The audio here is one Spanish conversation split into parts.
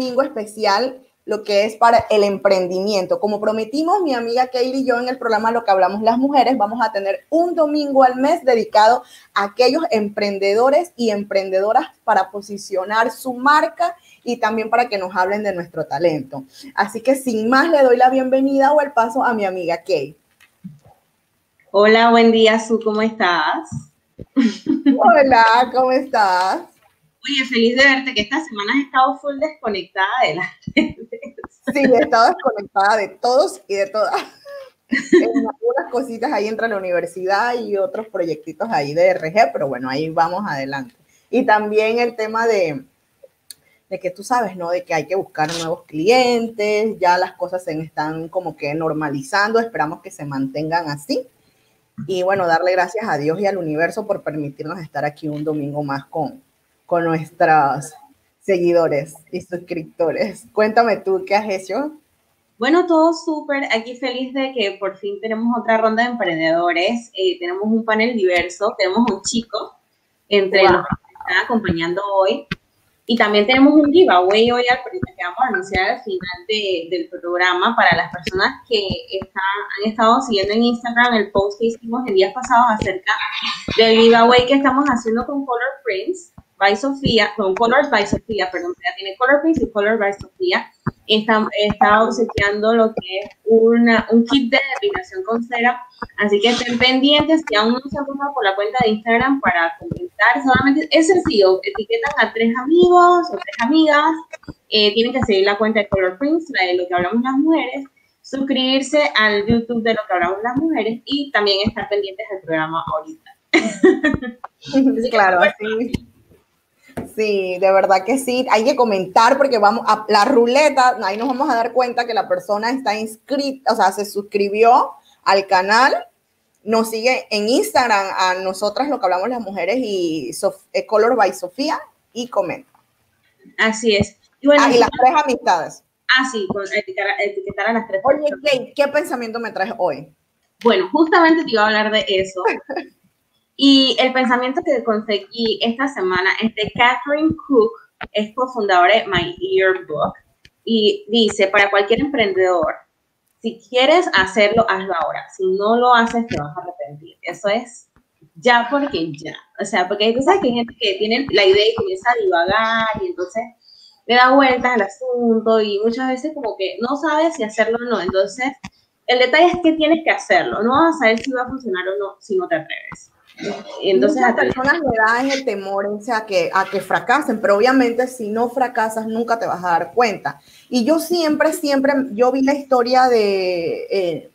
domingo especial lo que es para el emprendimiento. Como prometimos mi amiga Kaylee y yo en el programa Lo que hablamos las mujeres, vamos a tener un domingo al mes dedicado a aquellos emprendedores y emprendedoras para posicionar su marca y también para que nos hablen de nuestro talento. Así que sin más le doy la bienvenida o el paso a mi amiga Kay. Hola, buen día, Su, ¿cómo estás? Hola, ¿cómo estás? Oye, feliz de verte, que esta semana has estado full desconectada de las Sí, he estado desconectada de todos y de todas. Algunas cositas ahí entre la universidad y otros proyectitos ahí de RG, pero bueno, ahí vamos adelante. Y también el tema de, de que tú sabes, ¿no? De que hay que buscar nuevos clientes, ya las cosas se están como que normalizando, esperamos que se mantengan así. Y bueno, darle gracias a Dios y al universo por permitirnos estar aquí un domingo más con, con nuestros seguidores y suscriptores. Cuéntame tú, ¿qué has hecho? Bueno, todo súper. Aquí feliz de que por fin tenemos otra ronda de emprendedores. Eh, tenemos un panel diverso. Tenemos un chico entre los que están acompañando hoy. Y también tenemos un giveaway hoy al que vamos a anunciar al final del programa para las personas que han estado siguiendo en Instagram el post que hicimos el día pasado acerca del giveaway que estamos haciendo con Color Prints by Sofía, con Colors by Sofía, perdón, ya tiene Color Prints y Color by Sofía. Está, está obsequiando lo que es una, un kit de depilación con cera. Así que estén pendientes si aún no se han pasado por la cuenta de Instagram para comentar. Solamente es sencillo, etiquetan a tres amigos o tres amigas. Eh, tienen que seguir la cuenta de Color Prints, la de lo que hablamos las mujeres suscribirse al YouTube de lo que hablamos las mujeres y también estar pendientes del programa ahorita. claro, sí. Sí, de verdad que sí. Hay que comentar porque vamos a la ruleta, ahí nos vamos a dar cuenta que la persona está inscrita, o sea, se suscribió al canal, nos sigue en Instagram a nosotras lo que hablamos las mujeres y eh, Color by Sofía y comenta. Así es. Y, bueno, ah, y las tres amistades. Ah, sí, con etiquetar, a las tres. Oye, ¿qué pensamiento me traes hoy? Bueno, justamente te iba a hablar de eso. Y el pensamiento que conseguí esta semana es de Catherine Cook, es cofundadora de My Yearbook, y dice, para cualquier emprendedor, si quieres hacerlo, hazlo ahora. Si no lo haces, te vas a arrepentir. Eso es ya porque ya. O sea, porque tú sabes que hay gente que tiene la idea y comienza a divagar y entonces le da vueltas al asunto y muchas veces como que no sabes si hacerlo o no. Entonces, el detalle es que tienes que hacerlo. No vas a saber si va a funcionar o no si no te atreves. Entonces a personas le dan el temor o sea, que, a que fracasen, pero obviamente si no fracasas nunca te vas a dar cuenta. Y yo siempre, siempre, yo vi la historia de, eh,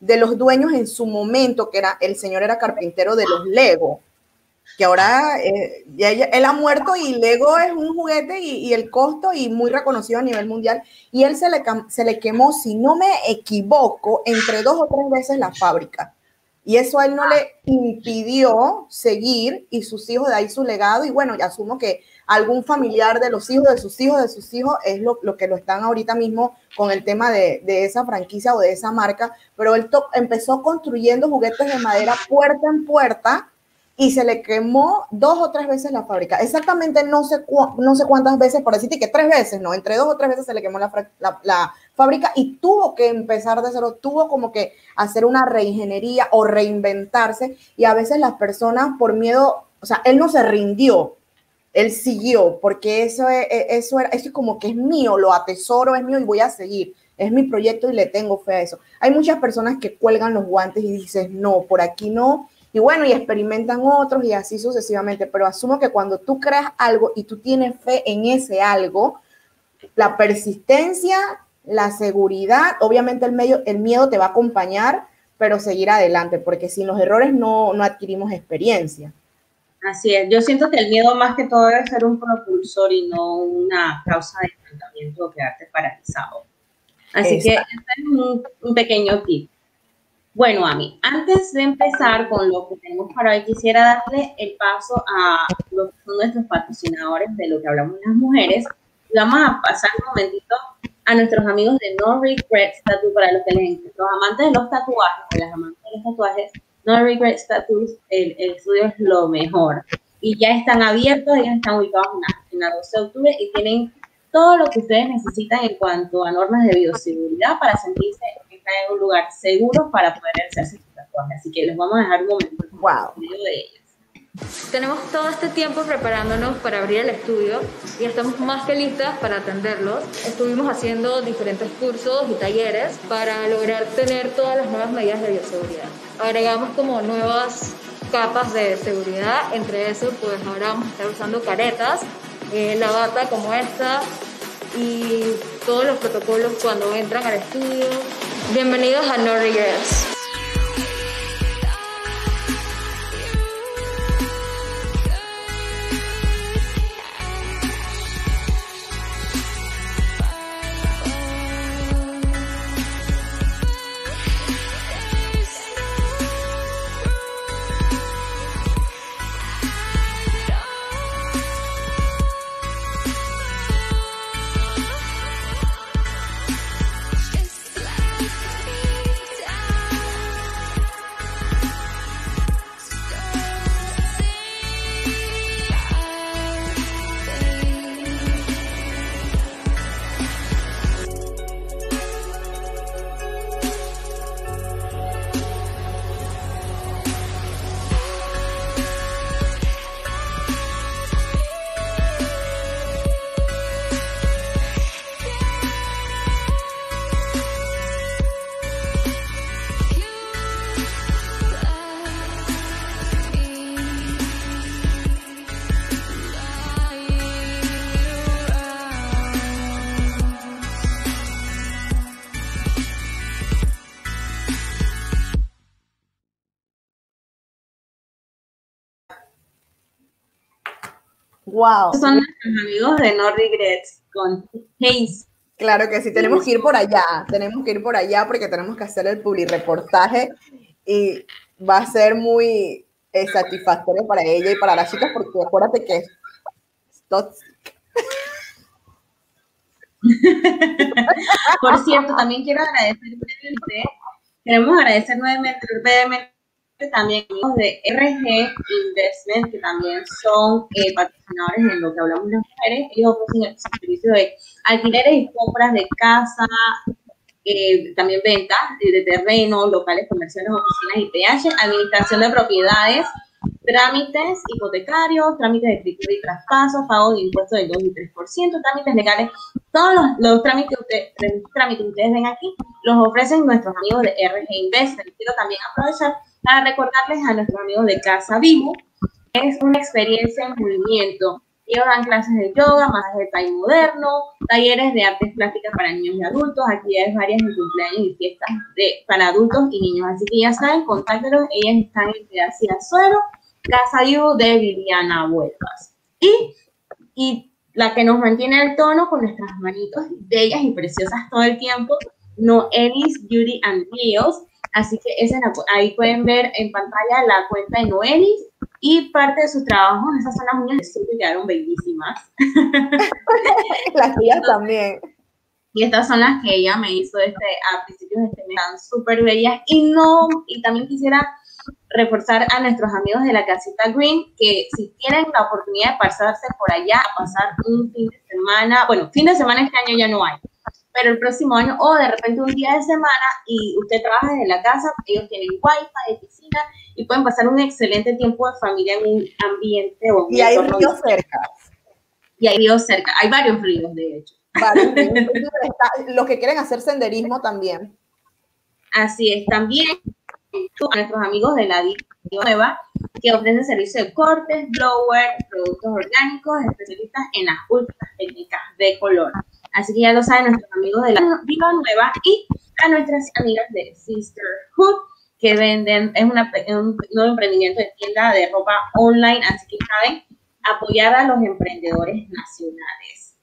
de los dueños en su momento, que era, el señor era carpintero de los Lego, que ahora eh, ya, él ha muerto y Lego es un juguete y, y, el costo y muy reconocido a nivel mundial. Y él se le, se le quemó, si no me equivoco, entre dos o tres veces la fábrica. Y eso a él no le impidió seguir y sus hijos de ahí su legado. Y bueno, ya asumo que algún familiar de los hijos, de sus hijos, de sus hijos, es lo, que lo están ahorita mismo con el tema de, esa franquicia o de esa marca. Pero él empezó construyendo juguetes de madera puerta en puerta y se le quemó dos o tres veces la fábrica. Exactamente no sé, no sé cuántas veces, por decirte que tres veces, ¿no? Entre dos o tres veces se le quemó la, fábrica y tuvo que empezar de cero, tuvo como que hacer una reingeniería o reinventarse y a veces las personas por miedo, o sea, él no se rindió, él siguió porque eso es, eso era, eso es como que es mío, lo atesoro, es mío y voy a seguir. Es mi proyecto y le tengo fe a eso. Hay muchas personas que cuelgan los guantes y dices, no, por aquí no, y bueno, y experimentan otros y así sucesivamente, pero asumo que cuando tú creas algo y tú tienes fe en ese algo, la persistencia la seguridad, obviamente el, medio, el miedo te va a acompañar, pero seguir adelante, porque sin los errores no, no adquirimos experiencia. Así es, yo siento que el miedo más que todo debe ser un propulsor y no una causa de estancamiento o quedarte paralizado. Así que este es un, un, pequeño tip. Bueno, a mí, antes de empezar con lo que tenemos para hoy, quisiera darle el paso a los nuestros patrocinadores de lo que hablamos las mujeres. Vamos a pasar un momentito a nuestros amigos de No Regrets Tattoo para los que les los amantes de los tatuajes, las amantes de los tatuajes, No Regrets Tattoos, el, estudio es lo mejor. Y ya están abiertos, ya están ubicados en la, 12 de octubre y tienen todo lo que ustedes necesitan en cuanto a normas de bioseguridad para sentirse en un lugar seguro para poder hacerse su tatuaje. Así que les vamos a dejar un momento wow. de ellas. Tenemos todo este tiempo preparándonos para abrir el estudio y estamos más que listas para atenderlos. Estuvimos haciendo diferentes cursos y talleres para lograr tener todas las nuevas medidas de bioseguridad. Agregamos como nuevas capas de seguridad, entre eso pues ahora vamos a estar usando caretas, eh, la bata como esta y todos los protocolos cuando entran al estudio. Bienvenidos a No Regrets. Wow. Son nuestros amigos de No Regrets con Hayes. Claro que sí, tenemos que ir por allá, tenemos que ir por allá porque tenemos que hacer el publireportaje y va a ser muy eh, satisfactorio para ella y para las chicas porque acuérdate que es Por cierto, también quiero agradecer queremos agradecer nuevamente también de RG Investment, que también son eh, patrocinadores en lo que hablamos de las mujeres. Ellos ofrecen el servicio de alquileres y compras de casa, eh, también ventas de, terreno, locales comerciales, oficinas y PH, administración de propiedades, trámites hipotecarios, trámites de escritura y traspasos, pago de impuestos del 2 y 3%, trámites legales, todos los, trámites, que trámites que ustedes ven aquí los ofrecen nuestros amigos de RG Investment. Quiero también aprovechar para recordarles a nuestros amigos de Casa Vivo, es una experiencia en movimiento. Ellos dan clases de yoga, masaje de Thai moderno, talleres de artes plásticas para niños y adultos, actividades varias en cumpleaños y fiestas de, para adultos y niños. Así que ya saben, contáctelos. Ellas están en Pedacía Suero, Casa Vivo de Viviana Huelvas. Y, y la que nos mantiene el tono con nuestras manitos bellas y preciosas todo el tiempo, Noelis Beauty and Nails Así que esa ahí pueden ver en pantalla la cuenta de Noelis y parte de sus trabajos. Esas son las uñas de que quedaron bellísimas. las tuyas también. Y estas son las que ella me hizo este, a principios de este mes. Están súper bellas. Y no, y también quisiera reforzar a nuestros amigos de la casita Green que si tienen la oportunidad de pasarse por allá a pasar un fin de semana, bueno, fin de semana este año ya no hay, pero el próximo año o de repente un día de semana y usted trabaja desde la casa, ellos tienen wifi, piscina y pueden pasar un excelente tiempo de familia en un ambiente o Y hay ríos cerca. Y hay ríos cerca, hay varios ríos de hecho. Varios los que quieren hacer senderismo también. Así es, también nuestros amigos de la Nueva que ofrecen servicios de cortes, blower, productos orgánicos, especialistas en las últimas técnicas de color. Así que ya lo saben nuestros amigos de la Viva Nueva y a nuestras amigas de Sisterhood que venden, es una, un nuevo emprendimiento de tienda de ropa online, así que saben apoyar a los emprendedores nacionales.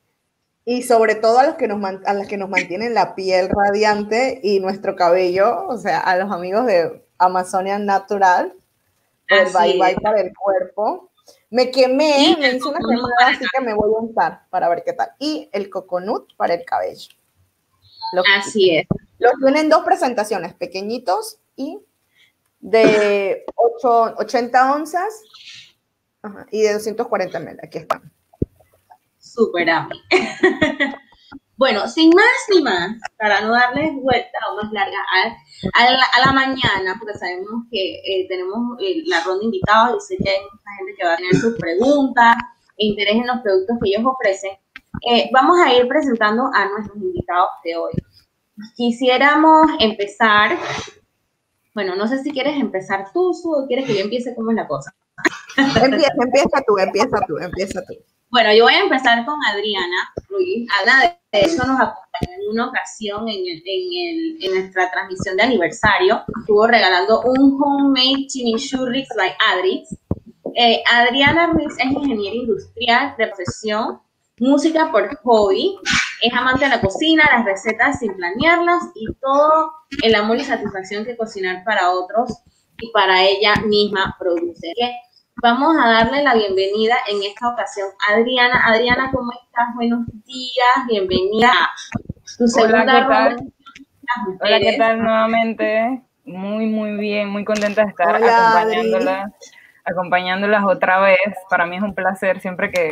Y sobre todo a los que nos, a las que nos mantienen la piel radiante y nuestro cabello, o sea, a los amigos de Amazonia Natural, el bye bye para el cuerpo. Me quemé, me hice una quemada, así que me voy a untar para ver qué tal. Y el coconut para el cabello. así es. Los tienen dos presentaciones, pequeñitos y de 8, 80 onzas y de 240 ml. Aquí están. súper a mí. bueno, sin más ni más, para no darles vuelta o más larga a, la, mañana, porque sabemos que eh, tenemos eh, la ronda de invitados y sé que hay mucha gente que va a tener sus preguntas e interés en los productos que ellos ofrecen. Eh, vamos a ir presentando a nuestros invitados de hoy. Quisiéramos empezar, bueno, no sé si quieres empezar tú, Su, o quieres que yo empiece, ¿cómo es la cosa? Empieza, empieza tú, empieza tú, empieza tú. Bueno, yo voy a empezar con Adriana Ruiz. Ana, de hecho, nos acompañó en una ocasión en, en, en nuestra transmisión de aniversario. Estuvo regalando un homemade chimichurri by Adri. Eh, Adriana Ruiz es ingeniera industrial de profesión, música por hobby, es amante de la cocina, las recetas sin planearlas y todo el amor y satisfacción que cocinar para otros y para ella misma produce. Vamos a darle la bienvenida en esta ocasión a Adriana. Adriana, ¿cómo estás? Buenos días, bienvenida a tu segunda Hola, ¿qué tal? Hola, ¿qué tal nuevamente? Muy, muy bien, muy contenta de estar acompañándolas, acompañándolas otra vez. Para mí es un placer siempre que,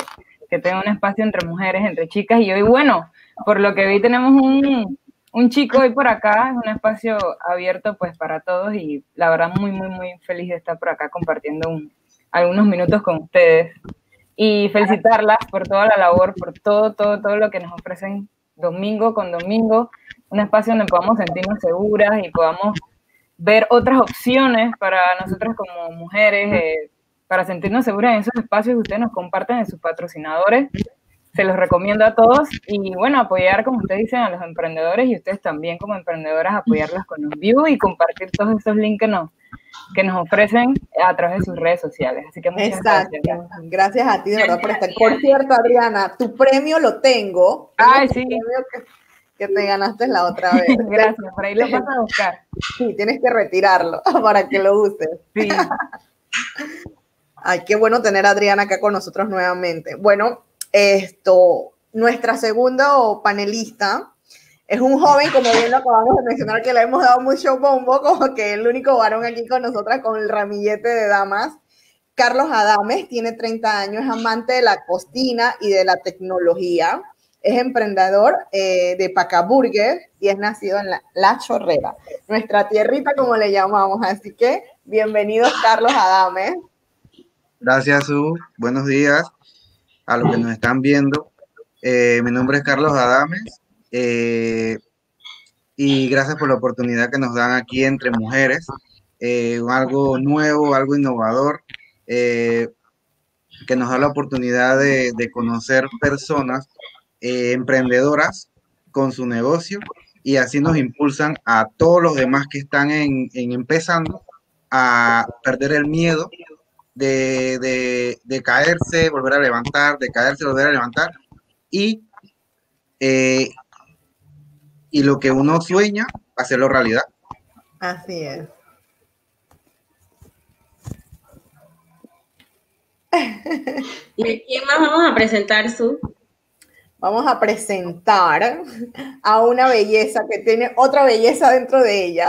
que tengo un espacio entre mujeres, entre chicas. Y hoy, bueno, por lo que vi, tenemos un, un chico hoy por acá, es un espacio abierto pues para todos y la verdad muy, muy, muy feliz de estar por acá compartiendo un, algunos minutos con ustedes y felicitarlas por toda la labor, por todo, todo, todo lo que nos ofrecen domingo con domingo, un espacio donde podamos sentirnos seguras y podamos ver otras opciones para nosotras como mujeres, eh, para sentirnos seguras en esos espacios que ustedes nos comparten en sus patrocinadores. Se los recomiendo a todos y bueno, apoyar, como ustedes dicen, a los emprendedores y ustedes también como emprendedoras apoyarlas con un view y compartir todos esos links que nos, que nos ofrecen a través de sus redes sociales. Así que muchas Exacto. gracias. Gracias a ti, de verdad, por estar. Por cierto, Adriana, tu premio lo tengo. Ay, sí. Que, te ganaste la otra vez. gracias, por ahí lo vas a buscar. Sí, tienes que retirarlo para que lo uses. Sí. Ay, qué bueno tener a Adriana acá con nosotros nuevamente. Bueno, esto, nuestra segunda panelista es un joven, como bien lo acabamos de mencionar, que le hemos dado mucho bombo, como que el único varón aquí con nosotras con el ramillete de damas. Carlos Adames tiene 30 años, es amante de la cocina y de la tecnología. Es emprendedor eh, de Pacaburger y es nacido en la, Chorrera, nuestra tierrita como le llamamos. Así que bienvenidos, Carlos Adames. Gracias, Su. Buenos días a los que nos están viendo. Eh, mi nombre es Carlos Adames. Eh, y gracias por la oportunidad que nos dan aquí entre mujeres, eh, algo nuevo, algo innovador, que nos da la oportunidad de, conocer personas emprendedoras con su negocio y así nos impulsan a todos los demás que están en, empezando a perder el miedo de, de, caerse, volver a levantar, de caerse, volver a levantar y y lo que uno sueña, hacerlo realidad. Así es. ¿Y quién más vamos a presentar, Su? Vamos a presentar a una belleza que tiene otra belleza dentro de ella.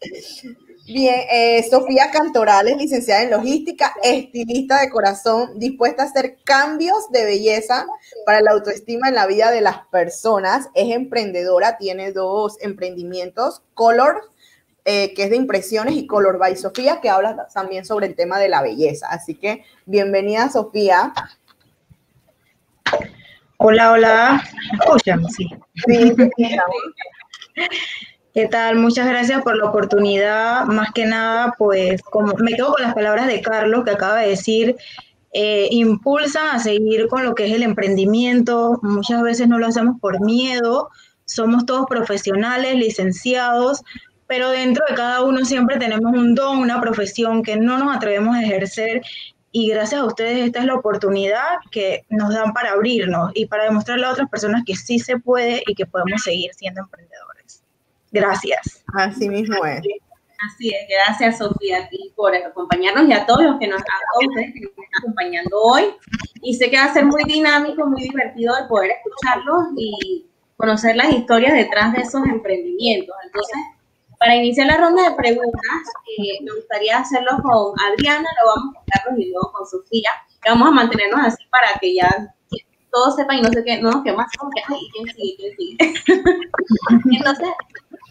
Bien, eh, Sofía Cantorales, licenciada en logística, estilista de corazón, dispuesta a hacer cambios de belleza para la autoestima en la vida de las personas. Es emprendedora, tiene dos emprendimientos, Color, eh, que es de impresiones, y Color by Sofía, que habla también sobre el tema de la belleza. Así que bienvenida, Sofía. Hola, hola. ¿Me Sí. Sí, sí. ¿Qué tal? Muchas gracias por la oportunidad. Más que nada, pues como me quedo con las palabras de Carlos que acaba de decir, eh, impulsan a seguir con lo que es el emprendimiento. Muchas veces no lo hacemos por miedo. Somos todos profesionales, licenciados, pero dentro de cada uno siempre tenemos un don, una profesión que no nos atrevemos a ejercer y gracias a ustedes esta es la oportunidad que nos dan para abrirnos y para demostrarle a otras personas que sí se puede y que podemos seguir siendo emprendedores. Gracias. Así mismo es. Así es, gracias Sofía a ti por acompañarnos y a todos los que nos, están acompañando hoy. Y sé que va a ser muy dinámico, muy divertido de poder escucharlos y conocer las historias detrás de esos emprendimientos. Entonces, Para iniciar la ronda de preguntas, eh, me gustaría hacerlo con Adriana, luego vamos con Carlos y luego con Sofía. vamos a mantenernos así para que ya todos sepan y no sé qué, no, que como que, ay, ¿quién sigue? ¿quién sigue? Entonces,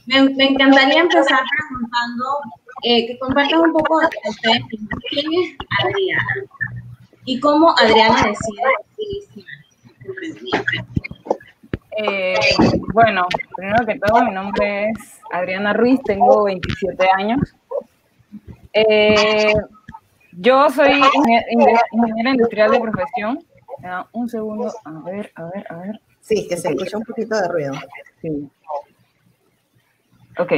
me, me, encantaría empezar preguntando, eh, que compartan un poco de ustedes, quién es Adriana y cómo Adriana decide. Eh, bueno, primero que todo, mi nombre es Adriana Ruiz, tengo 27 años. Eh, yo soy ingeniera industrial de profesión. Un segundo, a ver, a ver, a ver. Sí, que se escucha un poquito de ruido. Sí. Ok.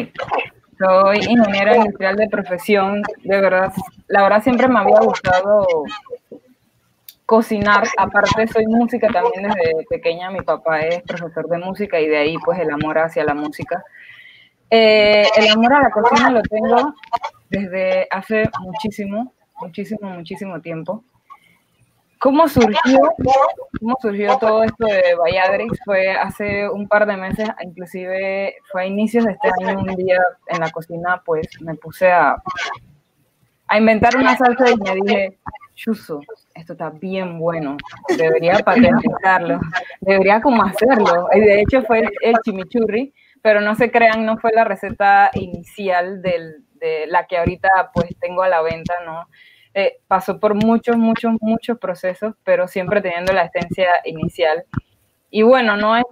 Soy ingeniera industrial de profesión. De verdad, la verdad siempre me había gustado cocinar, aparte soy música también desde pequeña, mi papá es profesor de música y de ahí pues el amor hacia la música. Eh, el amor a la cocina lo tengo desde hace muchísimo, muchísimo, muchísimo tiempo. ¿Cómo surgió, cómo surgió todo esto de Valladrix? Fue hace un par de meses, inclusive fue a inicios de este año, un día en la cocina, pues me puse a, a inventar una salsa y me dije, Chuso, esto está bien bueno, debería patentarlo, debería como hacerlo. Y de hecho fue el, chimichurri, pero no se crean, no fue la receta inicial del, de la que ahorita pues tengo a la venta, ¿no? Eh, pasó por muchos, muchos, muchos procesos, pero siempre teniendo la esencia inicial. Y bueno, no es,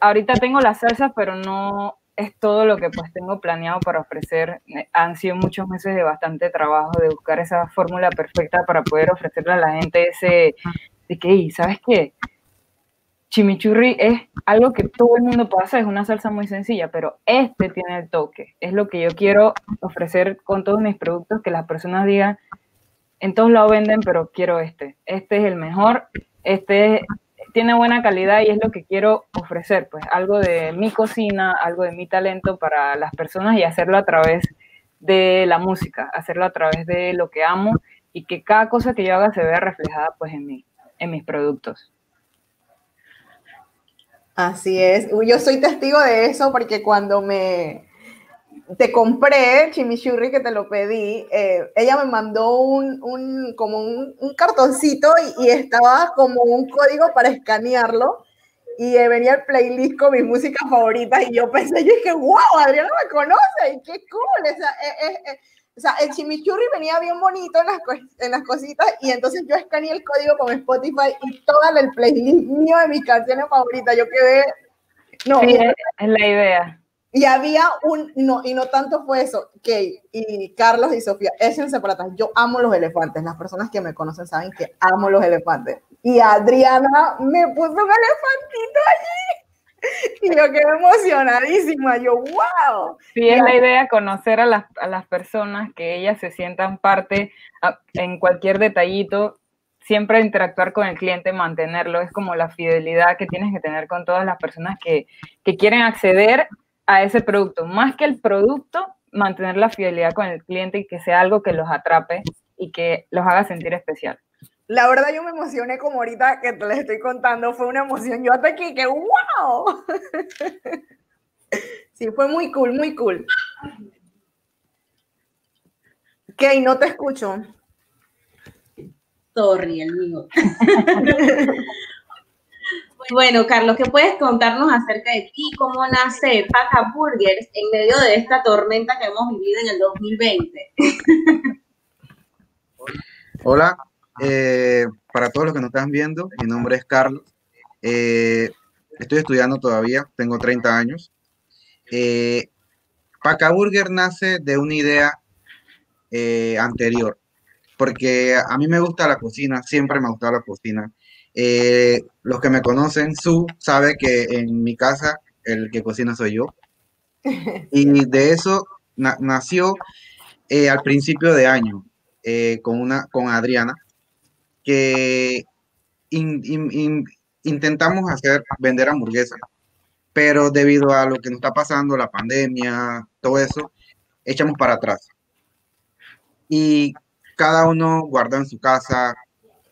ahorita tengo las salsas, pero no es todo lo que pues tengo planeado para ofrecer. Eh, han sido muchos meses de bastante trabajo, de buscar esa fórmula perfecta para poder ofrecerle a la gente ese, de que, ¿sabes qué? Chimichurri es algo que todo el mundo hacer, es una salsa muy sencilla, pero este tiene el toque. Es lo que yo quiero ofrecer con todos mis productos, que las personas digan, en todos lados venden, pero quiero este. Este es el mejor, este es tiene buena calidad y es lo que quiero ofrecer, pues algo de mi cocina, algo de mi talento para las personas y hacerlo a través de la música, hacerlo a través de lo que amo y que cada cosa que yo haga se vea reflejada pues en mí, en mis productos. Así es, yo soy testigo de eso porque cuando me, te compré chimichurri que te lo pedí, eh, ella me mandó un, un como un, cartoncito y, y, estaba como un código para escanearlo y venía el playlist con mis músicas favoritas y yo pensé, yo dije, wow, Adriana me conoce y qué cool. O sea, eh, eh, o sea, el chimichurri venía bien bonito en las, en las cositas y entonces yo escaneé el código con Spotify y todo el playlist mío de mis canciones favoritas. Yo quedé... No, sí, es la idea. Y había un, no, y no tanto fue eso, que y Carlos y Sofía, échense para atrás, yo amo los elefantes, las personas que me conocen saben que amo los elefantes. Y Adriana me puso un elefantito allí. Y yo quedé emocionadísima, yo, wow. Sí, es la idea conocer a las, a las personas, que ellas se sientan parte en cualquier detallito, siempre interactuar con el cliente, mantenerlo, es como la fidelidad que tienes que tener con todas las personas que, que quieren acceder a ese producto. Más que el producto, mantener la fidelidad con el cliente y que sea algo que los atrape y que los haga sentir especial. La verdad yo me emocioné como ahorita que te les estoy contando, fue una emoción. Yo hasta aquí que wow. Sí, fue muy cool, muy cool. Ok, no te escucho. Sorry, el mío. Bueno, Carlos, ¿qué puedes contarnos acerca de ti? ¿Cómo nace Paca Burgers en medio de esta tormenta que hemos vivido en el 2020? Hola, eh, para todos los que nos están viendo, mi nombre es Carlos. Eh, estoy estudiando todavía, tengo 30 años. Eh, Paca Burger nace de una idea anterior, porque a mí me gusta la cocina, siempre me ha gustado la cocina. Eh, los que me conocen, Su sabe que en mi casa el que cocina soy yo. Y de eso nació eh, al principio de año eh, con, una, con Adriana, que intentamos hacer, vender hamburguesas, pero debido a lo que nos está pasando, la pandemia, todo eso, echamos para atrás. Y cada uno guarda en su casa.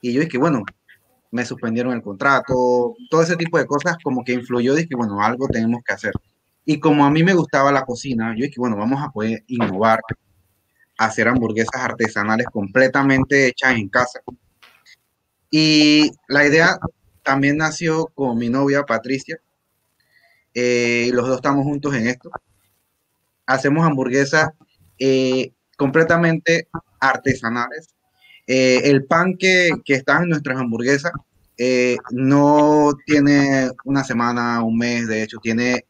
Y yo dije, bueno, me suspendieron el contrato, todo ese tipo de cosas como que influyó, dije, bueno, algo tenemos que hacer. Y como a mí me gustaba la cocina, yo dije, bueno, vamos a poder innovar, hacer hamburguesas artesanales completamente hechas en casa. Y la idea también nació con mi novia Patricia. Eh, los dos estamos juntos en esto. Hacemos hamburguesas eh, completamente artesanales. Eh, el pan que, que, está en nuestras hamburguesas no tiene una semana, un mes, de hecho, tiene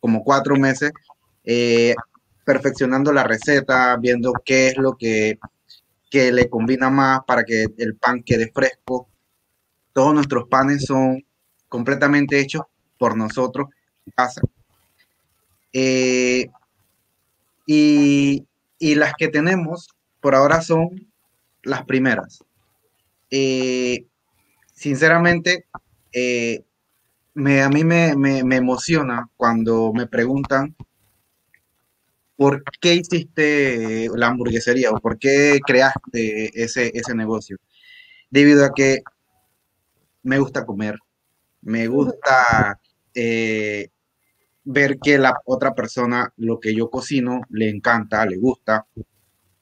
como cuatro meses perfeccionando la receta, viendo qué es lo que, que le combina más para que el pan quede fresco, todos nuestros panes son completamente hechos por nosotros en casa. Eh, y, las que tenemos por ahora son las primeras. Sinceramente, eh, me, a mí me, emociona cuando me preguntan por qué hiciste la hamburguesería o por qué creaste ese, ese negocio. Debido a que me gusta comer, me gusta eh, ver que la otra persona lo que yo cocino le encanta, le gusta.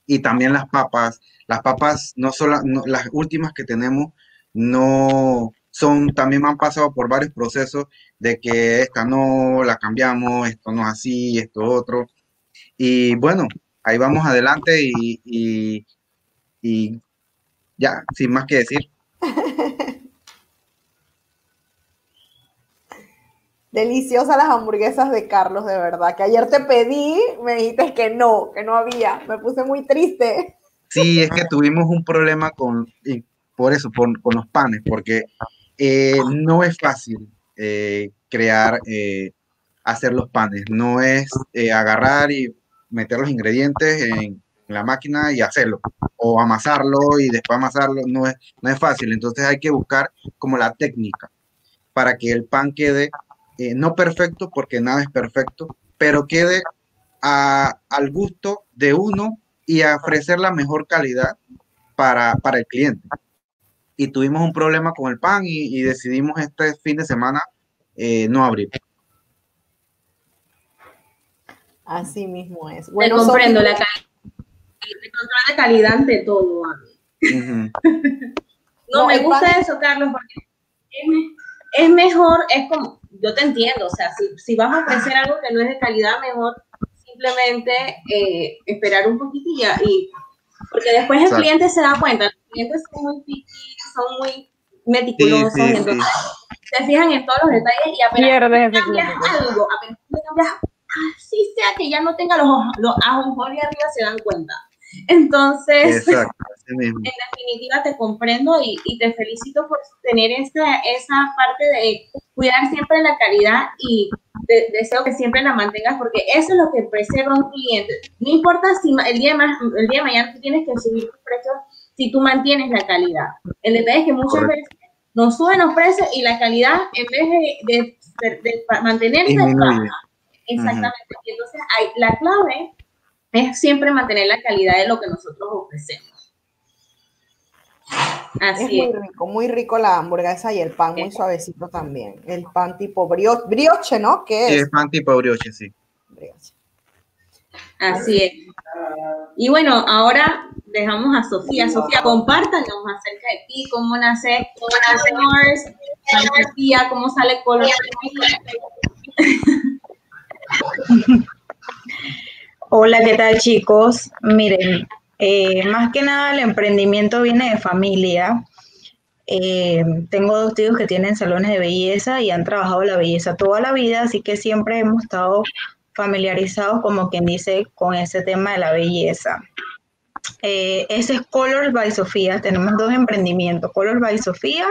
Y también las papas, las papas no solo las últimas que tenemos no son también han pasado por varios procesos de que esta no la cambiamos, esto no es así, esto otro. Y bueno, ahí vamos adelante y, y ya, sin más que decir. Deliciosas las hamburguesas de Carlos, de verdad. Que ayer te pedí, me dijiste que no, que no había. Me puse muy triste. Sí, es que tuvimos un problema con, por eso, con los panes, porque eh, no es fácil eh, crear, eh, hacer los panes. No es agarrar y meter los ingredientes en la máquina y hacerlo, o amasarlo y después amasarlo. No es, no es fácil. Entonces hay que buscar como la técnica para que el pan quede eh, no perfecto porque nada es perfecto, pero quede al gusto de uno y a ofrecer la mejor calidad para, el cliente. Y tuvimos un problema con el pan y, decidimos este fin de semana eh, no abrir. Así mismo es. Bueno, comprendo la calidad. de calidad ante todo. no, me gusta eso, Carlos, porque es mejor, es como, yo te entiendo, o sea, si, si, vas a ofrecer algo que no es de calidad, mejor simplemente eh, esperar un poquitito y, porque después el cliente se da cuenta, los clientes son muy piqui, son muy meticulosos, entonces se fijan en todos los detalles y apenas cambias algo, apenas cambias, así sea que ya no tenga los, los ajonjones arriba, se dan cuenta. Entonces, en definitiva te comprendo y, te felicito por tener esa, esa parte de cuidar siempre la calidad y deseo que siempre la mantengas porque eso es lo que preserva un cliente. No importa si el día de, el día de mañana tú tienes que subir tus precios si tú mantienes la calidad. El detalle es que muchas veces nos suben los precios y la calidad en vez de, de, mantenerse Exactamente. Entonces, hay, la clave es siempre mantener la calidad de lo que nosotros ofrecemos. Así es muy rico, muy rico la hamburguesa y el pan muy suavecito también. El pan tipo brioche, ¿no? ¿Qué es? Sí, el pan tipo brioche, sí. Así es. Y bueno, ahora dejamos a Sofía. Sofía, compártanos acerca de ti, cómo nace, cómo nace Sofía, cómo sale Color. Hola, ¿qué tal chicos? Miren, eh, más que nada el emprendimiento viene de familia. Eh, tengo dos tíos que tienen salones de belleza y han trabajado la belleza toda la vida, así que siempre hemos estado familiarizados, como quien dice, con ese tema de la belleza. Eh, ese es Colors by Sofía. Tenemos dos emprendimientos. Colors by Sofía,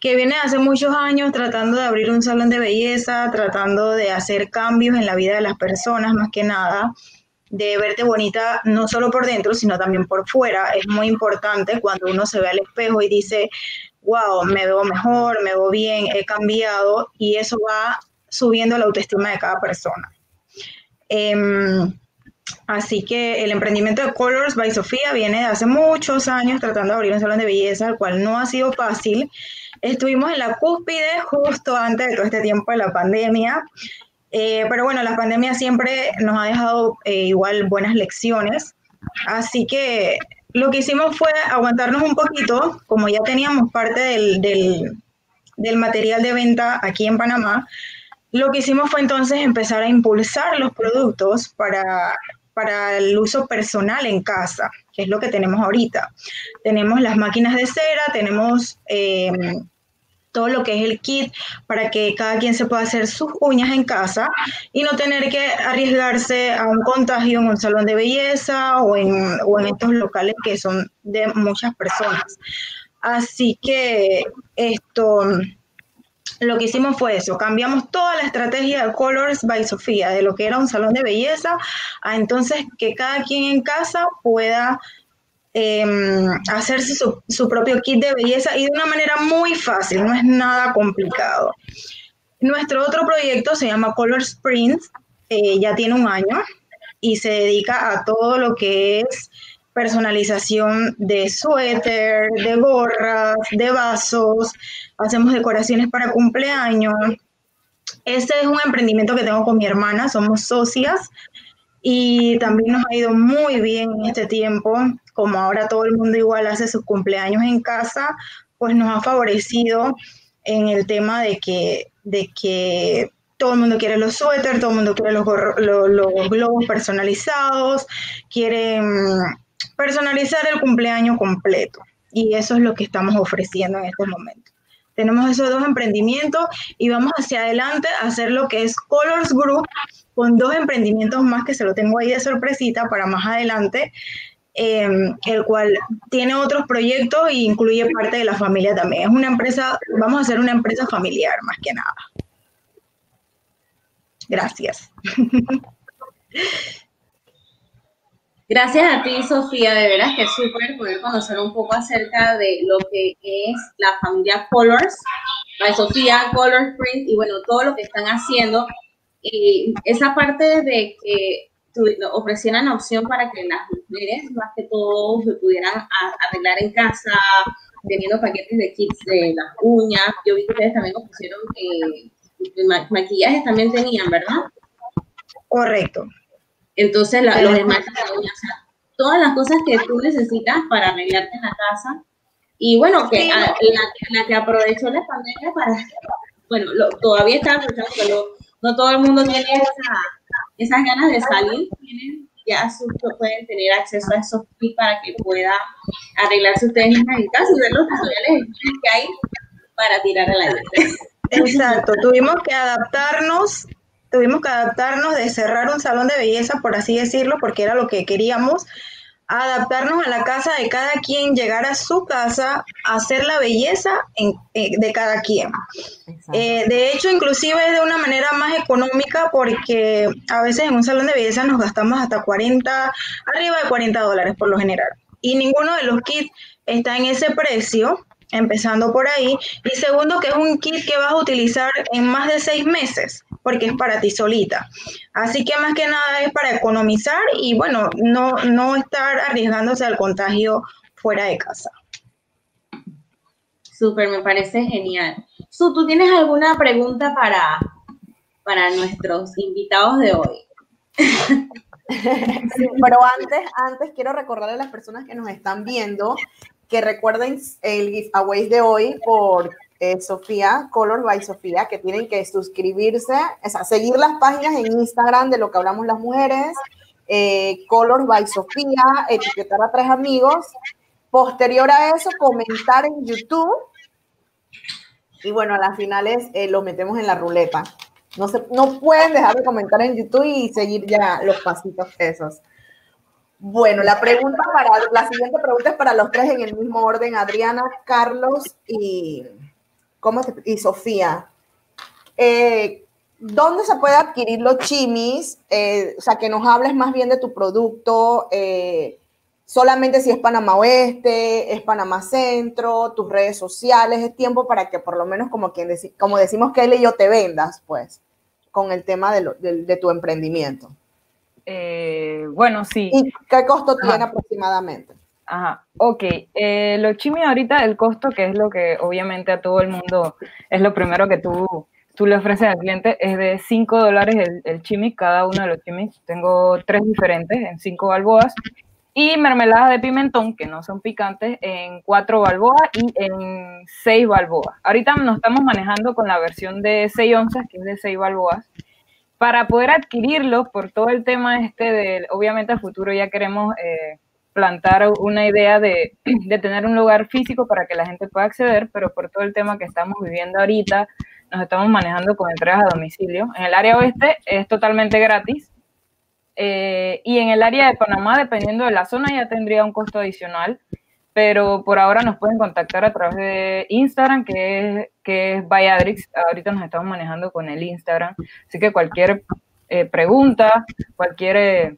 que viene hace muchos años tratando de abrir un salón de belleza, tratando de hacer cambios en la vida de las personas, más que nada de verte bonita no solo por dentro, sino también por fuera. Es muy importante cuando uno se ve al espejo y dice, wow, me veo mejor, me veo bien, he cambiado y eso va subiendo la autoestima de cada persona. Em, así que el emprendimiento de Colors by Sofía viene de hace muchos años tratando de abrir un salón de belleza, el cual no ha sido fácil. Estuvimos en la cúspide justo antes de todo este tiempo de la pandemia Eh, pero bueno, la pandemia siempre nos ha dejado eh, igual buenas lecciones. Así que lo que hicimos fue aguantarnos un poquito, como ya teníamos parte del, del material de venta aquí en Panamá, lo que hicimos fue entonces empezar a impulsar los productos para, para el uso personal en casa, que es lo que tenemos ahorita. Tenemos las máquinas de cera, tenemos em, todo lo que es el kit para que cada quien se pueda hacer sus uñas en casa y no tener que arriesgarse a un contagio en un salón de belleza o en, o en estos locales que son de muchas personas. Así que esto lo que hicimos fue eso, cambiamos toda la estrategia de Colors by Sofía, de lo que era un salón de belleza, a entonces que cada quien en casa pueda em, hacerse su, propio kit de belleza y de una manera muy fácil, no es nada complicado. Nuestro otro proyecto se llama Colors Print, eh, ya tiene un año y se dedica a todo lo que es personalización de suéter, de gorras, de vasos, hacemos decoraciones para cumpleaños. Este es un emprendimiento que tengo con mi hermana, somos socias y también nos ha ido muy bien en este tiempo, como ahora todo el mundo igual hace sus cumpleaños en casa, pues nos ha favorecido en el tema de que, de que todo el mundo quiere los suéteres, todo el mundo quiere los, los globos personalizados, quiere personalizar el cumpleaños completo. Y eso es lo que estamos ofreciendo en este momento. Tenemos esos dos emprendimientos y vamos hacia adelante a hacer lo que es Colors Group con dos emprendimientos más que se lo tengo ahí de sorpresita para más adelante, em, el cual tiene otros proyectos e incluye parte de la familia también. Es una empresa, vamos a hacer una empresa familiar más que nada. Gracias. Gracias a ti, Sofía, de veras que es súper poder conocer un poco acerca de lo que es la familia Colors, la Sofía, Colors Print y bueno, todo lo que están haciendo. Y esa parte de que ofrecieran opción para que las mujeres, más que todo, se pudieran arreglar en casa, teniendo paquetes de kits de las uñas. Yo vi que ustedes también ofrecieron eh, maquillajes, también tenían, ¿verdad? Correcto. Entonces, la, los esmaltes de uñas, o sea, todas las cosas que tú necesitas para arreglarte en la casa. Y bueno, que la, la, que aprovechó la pandemia para, bueno, todavía está aprovechando, pero no todo el mundo tiene esa, esas ganas de salir, tienen, ya pueden tener acceso a esos kits para que pueda arreglarse ustedes mismas en casa y ver los tutoriales que hay para tirar el aire. Exacto, tuvimos que adaptarnos tuvimos que adaptarnos de cerrar un salón de belleza, por así decirlo, porque era lo que queríamos, adaptarnos a la casa de cada quien, llegar a su casa, hacer la belleza eh, de cada quien. Eh, de hecho, inclusive es de una manera más económica porque a veces en un salón de belleza nos gastamos hasta 40, arriba de 40 dólares por lo general. Y ninguno de los kits está en ese precio empezando por ahí. Y segundo, que es un kit que vas a utilizar en más de seis meses, porque es para ti solita. Así que más que nada es para economizar y bueno, no, no estar arriesgándose al contagio fuera de casa. Súper, me parece genial. Su, ¿tú tienes alguna pregunta para, para nuestros invitados de hoy? pero antes, antes quiero recordarle a las personas que nos están viendo que recuerden el giveaway de hoy por eh, Sofía, Color by Sofía, que tienen que suscribirse, o sea, seguir las páginas en Instagram de lo que hablamos las mujeres, eh, Color by Sofía, etiquetar a tres amigos, posterior a eso comentar en YouTube y bueno, a las finales eh, lo metemos en la ruleta. No, se, no pueden dejar de comentar en YouTube y seguir ya los pasitos esos. Bueno, la pregunta para la siguiente pregunta es para los tres en el mismo orden, Adriana, Carlos y, ¿cómo y Sofía. Eh, ¿Dónde se puede adquirir los chimis? Eh, o sea, que nos hables más bien de tu producto, eh, solamente si es Panamá Oeste, es Panamá Centro, tus redes sociales, es tiempo para que por lo menos como, quien como decimos que él y yo te vendas, pues, con el tema de tu emprendimiento. Eh, bueno, sí. ¿Y qué costo tiene aproximadamente? Ajá, ok. Eh, lo chimi ahorita, el costo, que es lo que obviamente a todo el mundo es lo primero que tú tú le ofreces al cliente es de 5 dólares el, el chimi, cada uno de los chimis. Tengo tres diferentes en 5 balboas y mermeladas de pimentón, que no son picantes, en 4 balboas y en 6 balboas. Ahorita nos estamos manejando con la versión de 6 onzas, que es de 6 balboas. Para poder adquirirlo, por todo el tema este de, obviamente a futuro ya queremos eh, plantar una idea de, tener un lugar físico para que la gente pueda acceder, pero por todo el tema que estamos viviendo ahorita, nos estamos manejando con entregas a domicilio. En el área oeste es totalmente gratis, eh, y en el área de Panamá, dependiendo de la zona, ya tendría un costo adicional, pero por ahora nos pueden contactar a través de Instagram, que es, que es. Ahorita nos estamos manejando con el Instagram, así que cualquier eh, pregunta, cualquier eh,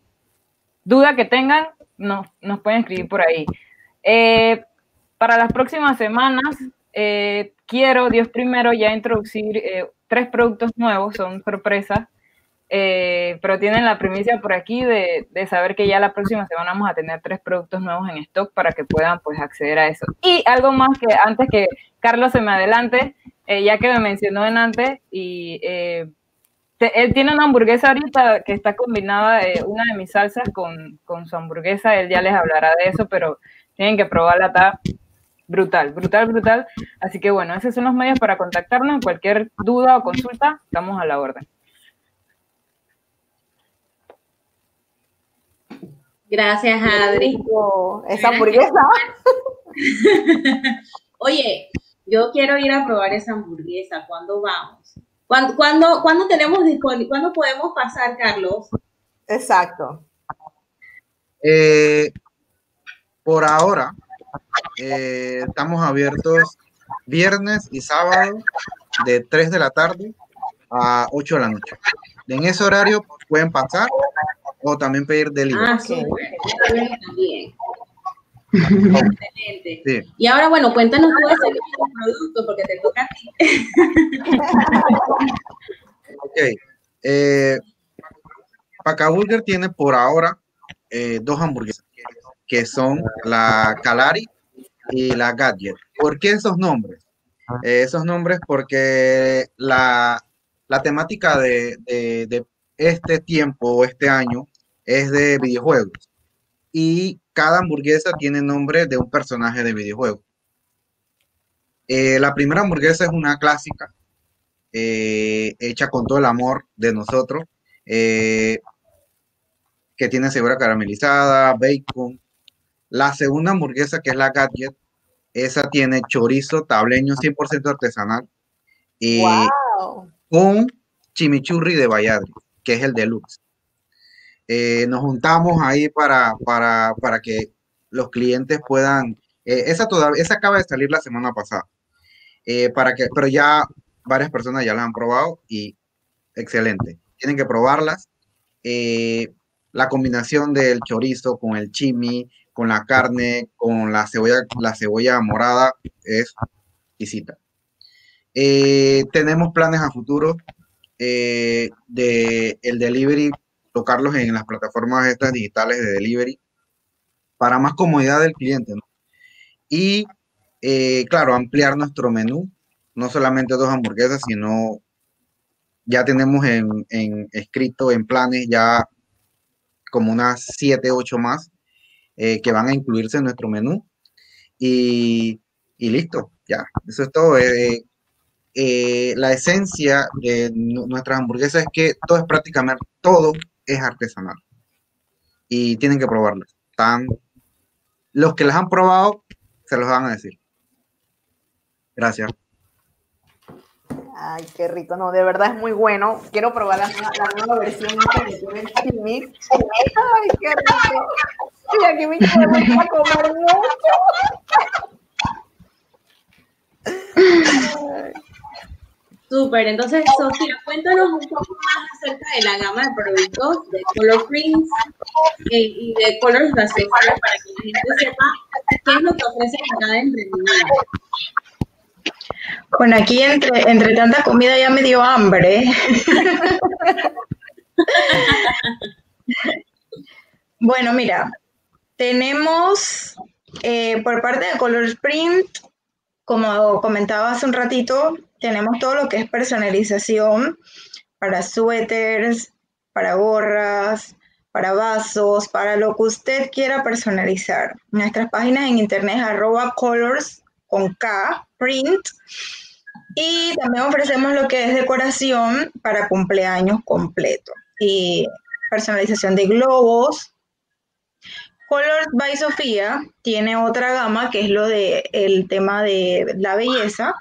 duda que tengan, nos, nos pueden escribir por ahí. para las próximas semanas, quiero, Dios primero, ya introducir tres productos nuevos, son sorpresas eh, pero tienen la primicia por aquí de, de, saber que ya la próxima semana vamos a tener tres productos nuevos en stock para que puedan pues acceder a eso. Y algo más que antes que Carlos se me adelante, eh, ya que me mencionó en antes, y eh, él tiene una hamburguesa ahorita que está combinada, una de mis salsas con, con, su hamburguesa, él ya les hablará de eso, pero tienen que probarla, está brutal, brutal, brutal. Así que bueno, esos son los medios para contactarnos, cualquier duda o consulta, estamos a la orden. Gracias, Adri. Esa hamburguesa. Oye, yo quiero ir a probar esa hamburguesa. ¿Cuándo vamos? ¿Cuándo, cuándo, tenemos disponible? ¿Cuándo podemos pasar, Carlos? Exacto. Eh, por ahora, eh, estamos abiertos viernes y sábado de 3 de la tarde a 8 de la noche. En ese horario pueden pasar o también pedir delivery. Ah, sí. También. Excelente. Sí. Y ahora, bueno, cuéntanos tú ese producto, porque te toca a ti. ok. Eh, Paca Burger tiene por ahora eh, dos hamburguesas, que son la Calari y la Gadget. ¿Por qué esos nombres? Eh, esos nombres porque la, la temática de, de, de, este tiempo o este año es de videojuegos. Y cada hamburguesa tiene nombre de un personaje de videojuego. Eh, la primera hamburguesa es una clásica, eh, hecha con todo el amor de nosotros, eh, que tiene cebolla caramelizada, bacon. La segunda hamburguesa, que es la Gadget, esa tiene chorizo tableño 100% artesanal y con chimichurri de Valladolid, que es el deluxe. Eh, nos juntamos ahí para, para, para, que los clientes puedan, eh, esa, todavía, esa acaba de salir la semana pasada, eh, para que, pero ya varias personas ya la han probado y excelente. Tienen que probarlas. la combinación del chorizo con el chimi, con la carne, con la cebolla, la cebolla morada es exquisita. tenemos planes a futuro de el delivery tocarlos en las plataformas estas digitales de delivery para más comodidad del cliente. Y, eh, claro, ampliar nuestro menú, no solamente dos hamburguesas, sino ya tenemos en, escrito en planes ya como unas siete, ocho más eh, que van a incluirse en nuestro menú. Y, listo, ya, eso es todo. Eh, la esencia de nuestras hamburguesas es que todo es prácticamente todo es artesanal. Y tienen que probarlo. Están, los que las han probado se los van a decir. Gracias. Ay, qué rico, no, de verdad es muy bueno. Quiero probar la, nueva versión Ay, qué rico. Y aquí me quiero a comer mucho. Súper, entonces Sofía, cuéntanos un poco más acerca de la gama de productos de Color Prints eh, y de Colors Gaseosa para que la gente sepa qué es lo que ofrece cada emprendimiento. Bueno, aquí entre, entre tanta comida ya me dio hambre. bueno, mira, tenemos eh, por parte de Color Print, como comentaba hace un ratito, tenemos todo lo que es personalización para suéteres, para gorras, para vasos, para lo que usted quiera personalizar. Nuestras páginas en internet arroba colors con K, print. Y también ofrecemos lo que es decoración para cumpleaños completo. Y personalización de globos. Colors by Sofía tiene otra gama que es lo de tema de la belleza,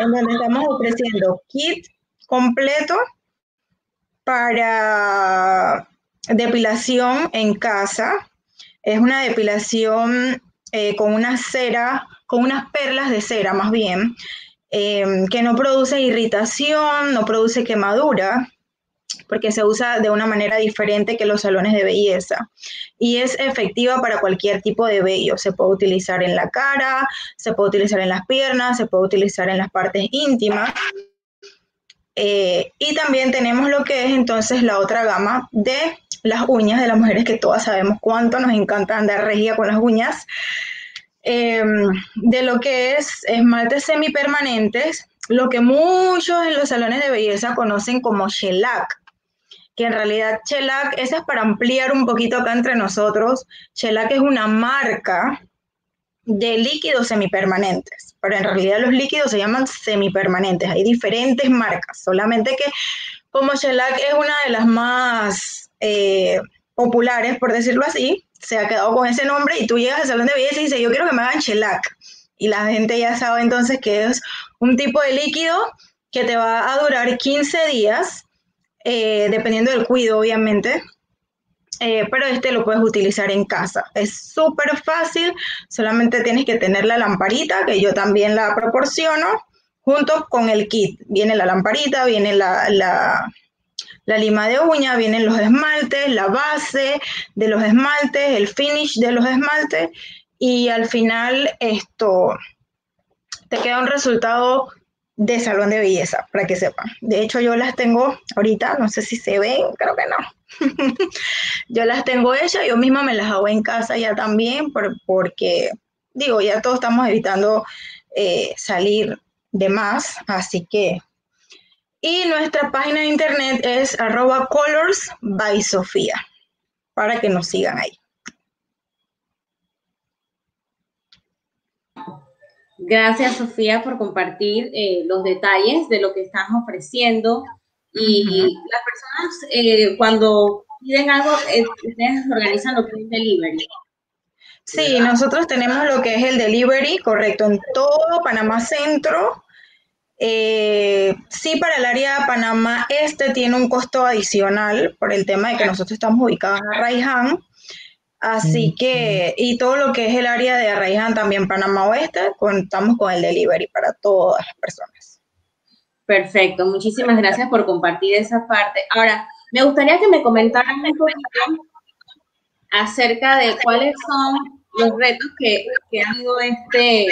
en donde estamos ofreciendo kit completo para depilación en casa. Es una depilación eh, con una cera, con unas perlas de cera más bien, em, que no produce irritación, no produce quemadura, porque se usa de una manera diferente que los salones de belleza y es efectiva para cualquier tipo de vello. Se puede utilizar en la cara, se puede utilizar en las piernas, se puede utilizar en las partes íntimas. Eh, y también tenemos lo que es entonces la otra gama de las uñas de las mujeres que todas sabemos cuánto nos encanta andar regía con las uñas. Em, de lo que es esmaltes semipermanentes, lo que muchos en los salones de belleza conocen como shellac que en realidad Shellac, esa es para ampliar un poquito acá entre nosotros, Shellac es una marca de líquidos semipermanentes, pero en realidad los líquidos se llaman semipermanentes, hay diferentes marcas, solamente que como Shellac es una de las más eh, populares, por decirlo así, se ha quedado con ese nombre y tú llegas al salón de belleza y dices, yo quiero que me hagan Shellac. Y la gente ya sabe entonces que es un tipo de líquido que te va a durar 15 días eh, dependiendo del cuido, obviamente. Eh, pero este lo puedes utilizar en casa. Es súper fácil, solamente tienes que tener la lamparita, que yo también la proporciono, junto con el kit. Viene la lamparita, viene la, la, la lima de uña, vienen los esmaltes, la base de los esmaltes, el finish de los esmaltes, y al final esto te queda un resultado de salón de belleza, para que sepan. De hecho, yo las tengo ahorita, no sé si se ven, creo que no. yo las tengo hechas, yo misma me las hago en casa ya también, porque, digo, ya todos estamos evitando eh, salir de más, así que... Y nuestra página de internet es arroba colors by Sofía, para que nos sigan ahí. Gracias, Sofía, por compartir eh, los detalles de lo que estás ofreciendo. Y las personas, eh, cuando piden algo, eh, ustedes organizan lo que es delivery. Sí, nosotros tenemos lo que es el delivery, correcto, en todo Panamá Centro. sí, para el área de Panamá Este tiene un costo adicional por el tema de que nosotros estamos ubicados en Arraiján. Así que, y todo lo que es el área de Arraiján, también Panamá Oeste, contamos con el delivery para todas las personas. Perfecto, muchísimas gracias por compartir esa parte. Ahora, me gustaría que me comentaran un poquito acerca de cuáles son los retos que, que han ido este,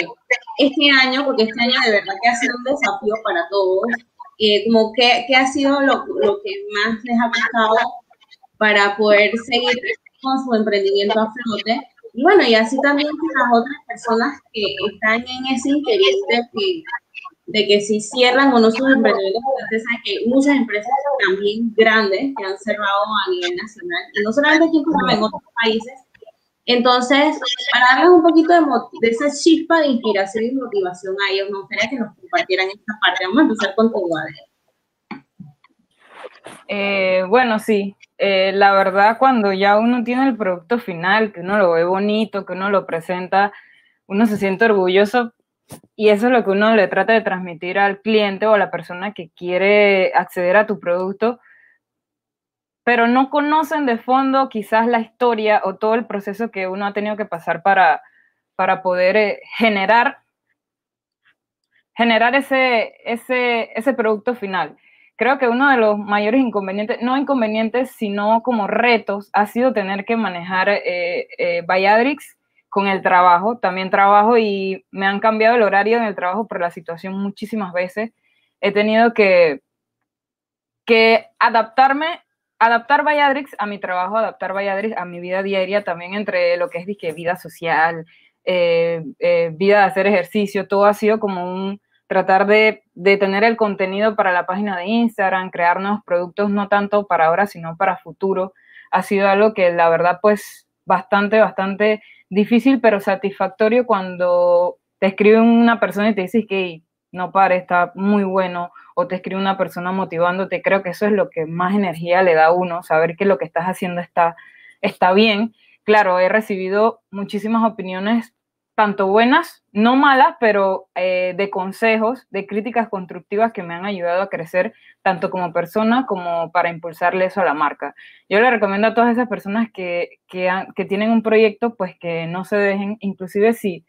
este año, porque este año de verdad que ha sido un desafío para todos. Eh, como qué, qué ha sido lo, lo que más les ha costado para poder seguir con su emprendimiento a flote. Y bueno, y así también con las otras personas que están en ese interés de que, si cierran o no sus emprendimientos, ustedes saben que muchas empresas también grandes que han cerrado a nivel nacional, y no solamente aquí en en otros países. Entonces, para darles un poquito de, de esa chispa de inspiración y motivación a ellos, me gustaría que nos compartieran esta parte. Vamos a empezar con tu eh, bueno, sí, eh, la verdad cuando ya uno tiene el producto final, que uno lo ve bonito, que uno lo presenta, uno se siente orgulloso y eso es lo que uno le trata de transmitir al cliente o a la persona que quiere acceder a tu producto, pero no conocen de fondo quizás la historia o todo el proceso que uno ha tenido que pasar para, para poder eh, generar, generar ese, ese, ese producto final creo que uno de los mayores inconvenientes, no inconvenientes, sino como retos, ha sido tener que manejar eh, eh con el trabajo. También trabajo y me han cambiado el horario en el trabajo por la situación muchísimas veces. He tenido que, que adaptarme, adaptar Valladrix a mi trabajo, adaptar Valladrix a mi vida diaria, también entre lo que es vida social, eh, eh, vida de hacer ejercicio, todo ha sido como un tratar de, de, tener el contenido para la página de Instagram, crear nuevos productos, no tanto para ahora, sino para futuro, ha sido algo que la verdad pues bastante, bastante difícil, pero satisfactorio cuando te escribe una persona y te dice que no pare, está muy bueno, o te escribe una persona motivándote, creo que eso es lo que más energía le da a uno, saber que lo que estás haciendo está, está bien. Claro, he recibido muchísimas opiniones, tanto buenas, no malas, pero eh, de consejos, de críticas constructivas que me han ayudado a crecer, tanto como persona como para impulsarle eso a la marca. Yo le recomiendo a todas esas personas que, que, que tienen un proyecto, pues que no se dejen, inclusive si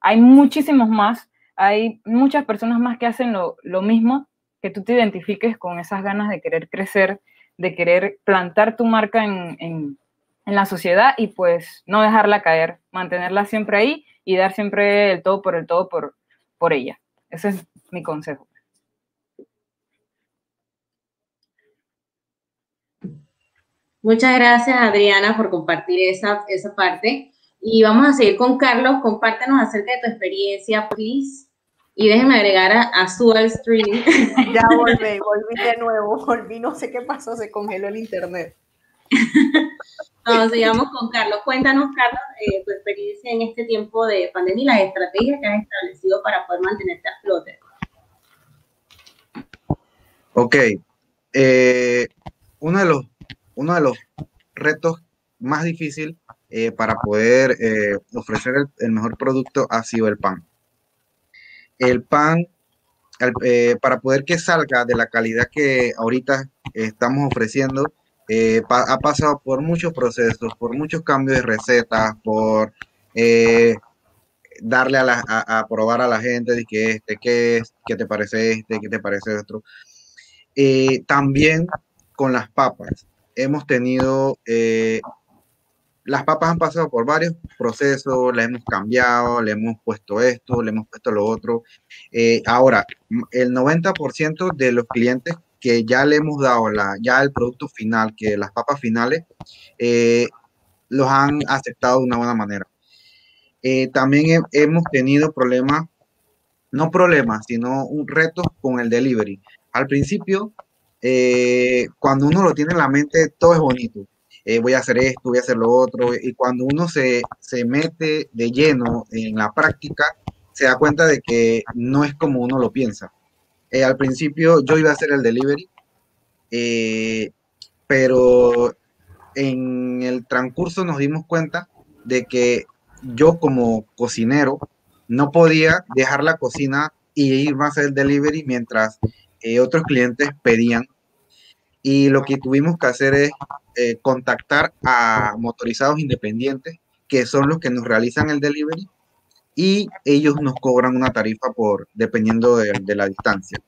hay muchísimos más, hay muchas personas más que hacen lo, lo mismo, que tú te identifiques con esas ganas de querer crecer, de querer plantar tu marca en, en, en, la sociedad y pues no dejarla caer, mantenerla siempre ahí y dar siempre el todo por el todo por, por ella. Ese es mi consejo. Muchas gracias, Adriana, por compartir esa, esa parte. Y vamos a seguir con Carlos. Compártenos acerca de tu experiencia, please. Y déjenme agregar a, a su al stream. Ya volví, volví de nuevo, volví, no sé qué pasó, se congeló el internet. no, sigamos con Carlos. Cuéntanos, Carlos, eh, tu experiencia en este tiempo de pandemia y las estrategias que has establecido para poder mantenerte a flote. Ok. Eh, uno, de los, uno de los retos más difíciles eh, para poder eh, ofrecer el, mejor producto ha sido el pan el pan, para poder que salga de la calidad que ahorita estamos ofreciendo, eh, pa ha pasado por muchos procesos, por muchos cambios de recetas, por eh, darle a, la, a, a, probar a la gente de que este, qué es, qué te parece este, qué te parece otro. Eh, también con las papas. Hemos tenido eh, las papas han pasado por varios procesos, le hemos cambiado, le hemos puesto esto, le hemos puesto lo otro. Eh, ahora, el 90% de los clientes que ya le hemos dado la, ya el producto final, que las papas finales, eh, los han aceptado de una buena manera. Eh, también he, hemos tenido problemas, no problemas, sino un reto con el delivery. Al principio, eh, cuando uno lo tiene en la mente, todo es bonito eh, voy a hacer esto, voy a hacer lo otro, y cuando uno se, se mete de lleno en la práctica, se da cuenta de que no es como uno lo piensa. Eh, al principio yo iba a hacer el delivery, eh, pero en el transcurso nos dimos cuenta de que yo como cocinero no podía dejar la cocina y ir más a hacer el delivery mientras eh, otros clientes pedían. Y lo que tuvimos que hacer es contactar a motorizados independientes, que son los que nos realizan el delivery, y ellos nos cobran una tarifa por dependiendo de, la distancia.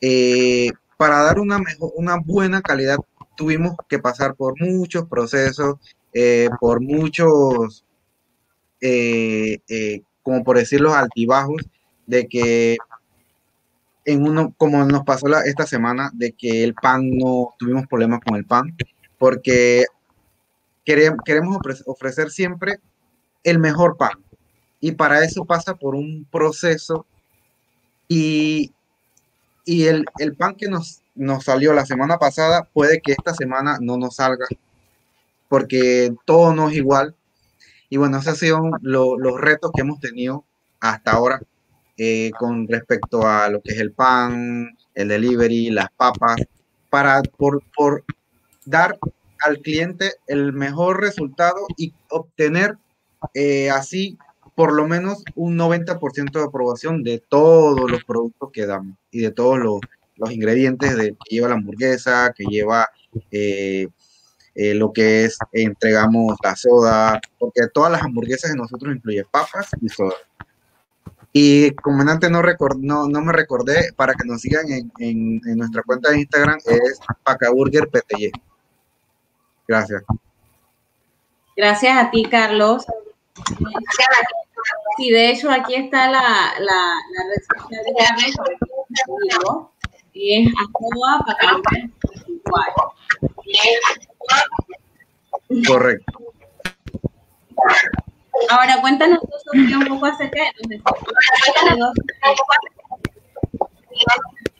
Eh, para dar una, mejor, una buena calidad tuvimos que pasar por muchos procesos, eh, por muchos, eh, como por decir, los altibajos, de que en uno, como nos pasó esta semana, de que el pan no tuvimos problemas con el pan, porque queremos ofrecer siempre el mejor pan. Y para eso pasa por un proceso y, y el, el, pan que nos, nos salió la semana pasada puede que esta semana no nos salga porque todo no es igual. Y bueno, esos han sido lo, los retos que hemos tenido hasta ahora eh, con respecto a lo que es el pan, el delivery, las papas, para por, por dar al cliente el mejor resultado y obtener eh, así por lo menos un 90% de aprobación de todos los productos que damos y de todos los, los ingredientes de, que lleva la hamburguesa, que lleva eh, eh, lo que es, entregamos la soda, porque todas las hamburguesas de nosotros incluyen papas y soda. Y comandante, no, record, no, no me recordé, para que nos sigan en, en, en nuestra cuenta de Instagram, es Pacaburger PTY. Gracias. Gracias a ti, Carlos. Sí, de hecho, aquí está la, la, la red social de Carlos, y es arroba Correcto. Ahora, cuéntanos un poco acerca de los